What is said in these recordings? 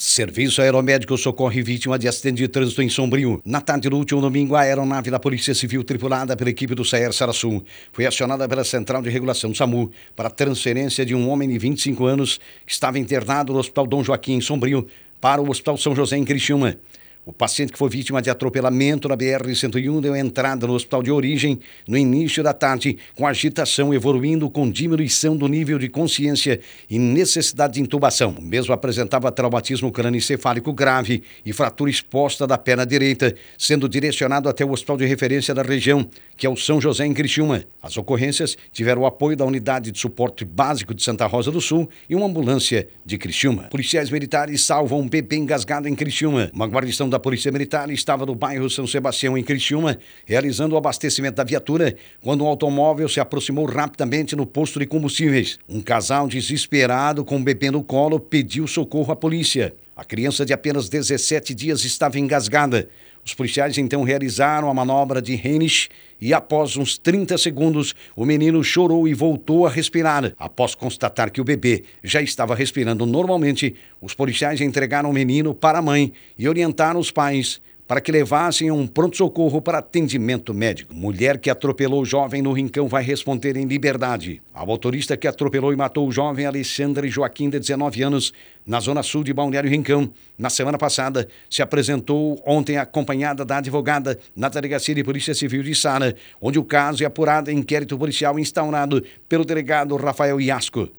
Serviço Aeromédico socorre vítima de acidente de trânsito em Sombrio. Na tarde do último domingo, a aeronave da Polícia Civil, tripulada pela equipe do Saer Sarassul, foi acionada pela Central de Regulação SAMU para transferência de um homem de 25 anos que estava internado no Hospital Dom Joaquim, em Sombrio, para o Hospital São José, em Criciúma. O paciente que foi vítima de atropelamento na BR-101 deu entrada no hospital de origem no início da tarde, com agitação evoluindo com diminuição do nível de consciência e necessidade de intubação. O mesmo apresentava traumatismo crânioencefálico grave e fratura exposta da perna direita, sendo direcionado até o hospital de referência da região, que é o São José em Criciúma. As ocorrências tiveram o apoio da Unidade de Suporte Básico de Santa Rosa do Sul e uma ambulância de Criciúma. Policiais militares salvam um bebê engasgado em Criciúma. Uma guarnição da Polícia Militar estava no bairro São Sebastião, em Criciúma, realizando o abastecimento da viatura, quando um automóvel se aproximou rapidamente no posto de combustíveis. Um casal desesperado com um bebê no colo pediu socorro à polícia. A criança de apenas 17 dias estava engasgada. Os policiais então realizaram a manobra de Henisch e, após uns 30 segundos, o menino chorou e voltou a respirar. Após constatar que o bebê já estava respirando normalmente, os policiais entregaram o menino para a mãe e orientaram os pais para que levassem um pronto-socorro para atendimento médico. Mulher que atropelou o jovem no Rincão vai responder em liberdade. A motorista que atropelou e matou o jovem Alexandre Joaquim, de 19 anos, na zona sul de Balneário Rincão, na semana passada, se apresentou ontem acompanhada da advogada na Delegacia de Polícia Civil de Sara, onde o caso é apurado em inquérito policial instaurado pelo delegado Rafael Iasco.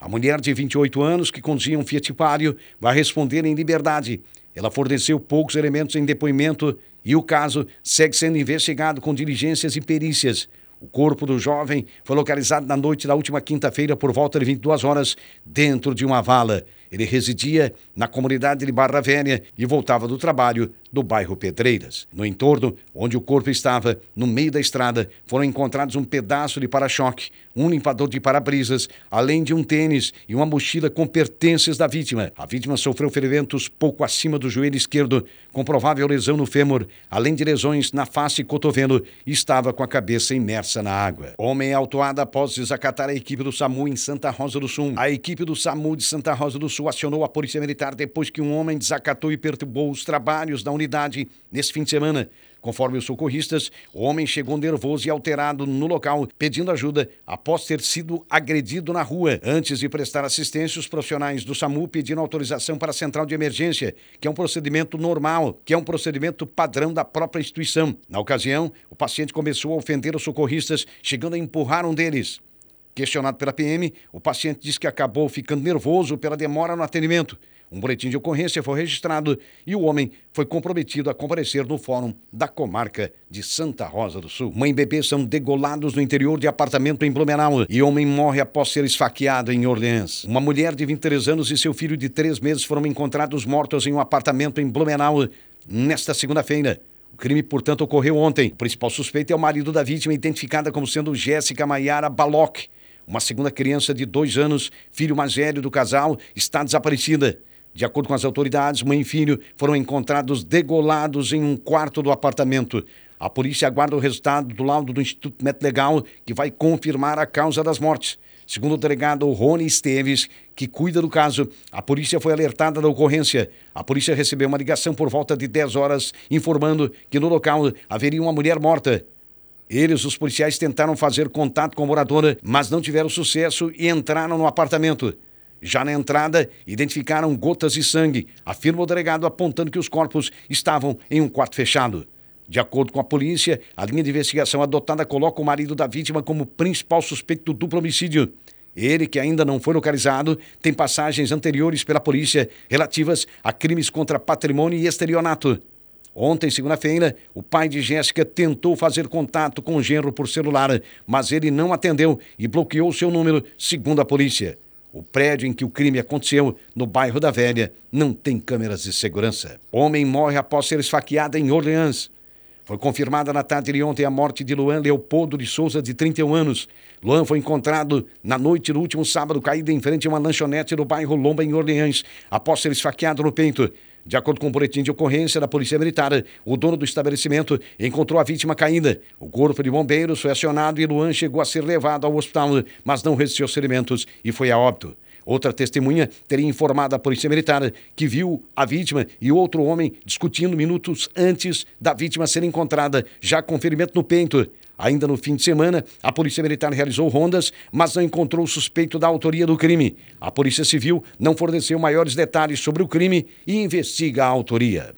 A mulher de 28 anos, que conduzia um Fiat Palio, vai responder em liberdade ela forneceu poucos elementos em depoimento e o caso segue sendo investigado com diligências e perícias. O corpo do jovem foi localizado na noite da última quinta-feira por volta de 22 horas dentro de uma vala. Ele residia na comunidade de Barra Velha e voltava do trabalho do bairro Pedreiras. No entorno, onde o corpo estava, no meio da estrada, foram encontrados um pedaço de para-choque, um limpador de para-brisas, além de um tênis e uma mochila com pertences da vítima. A vítima sofreu ferimentos pouco acima do joelho esquerdo, com provável lesão no fêmur, além de lesões na face e cotovelo, e estava com a cabeça imersa na água. Homem é autuado após desacatar a equipe do SAMU em Santa Rosa do Sul. A equipe do SAMU de Santa Rosa do Sul Sul acionou a Polícia Militar depois que um homem desacatou e perturbou os trabalhos da unidade nesse fim de semana. Conforme os socorristas, o homem chegou nervoso e alterado no local, pedindo ajuda após ter sido agredido na rua. Antes de prestar assistência, os profissionais do SAMU pediram autorização para a central de emergência, que é um procedimento normal, que é um procedimento padrão da própria instituição. Na ocasião, o paciente começou a ofender os socorristas, chegando a empurrar um deles. Questionado pela PM, o paciente disse que acabou ficando nervoso pela demora no atendimento. Um boletim de ocorrência foi registrado e o homem foi comprometido a comparecer no fórum da comarca de Santa Rosa do Sul. Mãe e bebê são degolados no interior de apartamento em Blumenau e homem morre após ser esfaqueado em Orleans. Uma mulher de 23 anos e seu filho de 3 meses foram encontrados mortos em um apartamento em Blumenau nesta segunda-feira. O crime, portanto, ocorreu ontem. O principal suspeito é o marido da vítima, identificada como sendo Jéssica Maiara Baloc. Uma segunda criança de dois anos, filho mais velho do casal, está desaparecida. De acordo com as autoridades, mãe e filho foram encontrados degolados em um quarto do apartamento. A polícia aguarda o resultado do laudo do Instituto Médico Legal, que vai confirmar a causa das mortes. Segundo o delegado Rony Esteves, que cuida do caso, a polícia foi alertada da ocorrência. A polícia recebeu uma ligação por volta de 10 horas, informando que no local haveria uma mulher morta. Eles, os policiais, tentaram fazer contato com a moradora, mas não tiveram sucesso e entraram no apartamento. Já na entrada, identificaram gotas de sangue, afirma o delegado, apontando que os corpos estavam em um quarto fechado. De acordo com a polícia, a linha de investigação adotada coloca o marido da vítima como principal suspeito do duplo homicídio. Ele, que ainda não foi localizado, tem passagens anteriores pela polícia relativas a crimes contra patrimônio e estelionato. Ontem, segunda-feira, o pai de Jéssica tentou fazer contato com o genro por celular, mas ele não atendeu e bloqueou seu número, segundo a polícia. O prédio em que o crime aconteceu, no bairro da Velha, não tem câmeras de segurança. Homem morre após ser esfaqueado em Orleans. Foi confirmada na tarde de ontem a morte de Luan Leopoldo de Souza, de 31 anos. Luan foi encontrado na noite do último sábado, caído em frente a uma lanchonete no bairro Lomba, em Orleans, após ser esfaqueado no peito. De acordo com o boletim de ocorrência da Polícia Militar, o dono do estabelecimento encontrou a vítima caída. O corpo de bombeiros foi acionado e Luan chegou a ser levado ao hospital, mas não resistiu aos ferimentos e foi a óbito. Outra testemunha teria informado à Polícia Militar que viu a vítima e outro homem discutindo minutos antes da vítima ser encontrada, já com ferimento no peito. Ainda no fim de semana, a Polícia Militar realizou rondas, mas não encontrou o suspeito da autoria do crime. A Polícia Civil não forneceu maiores detalhes sobre o crime e investiga a autoria.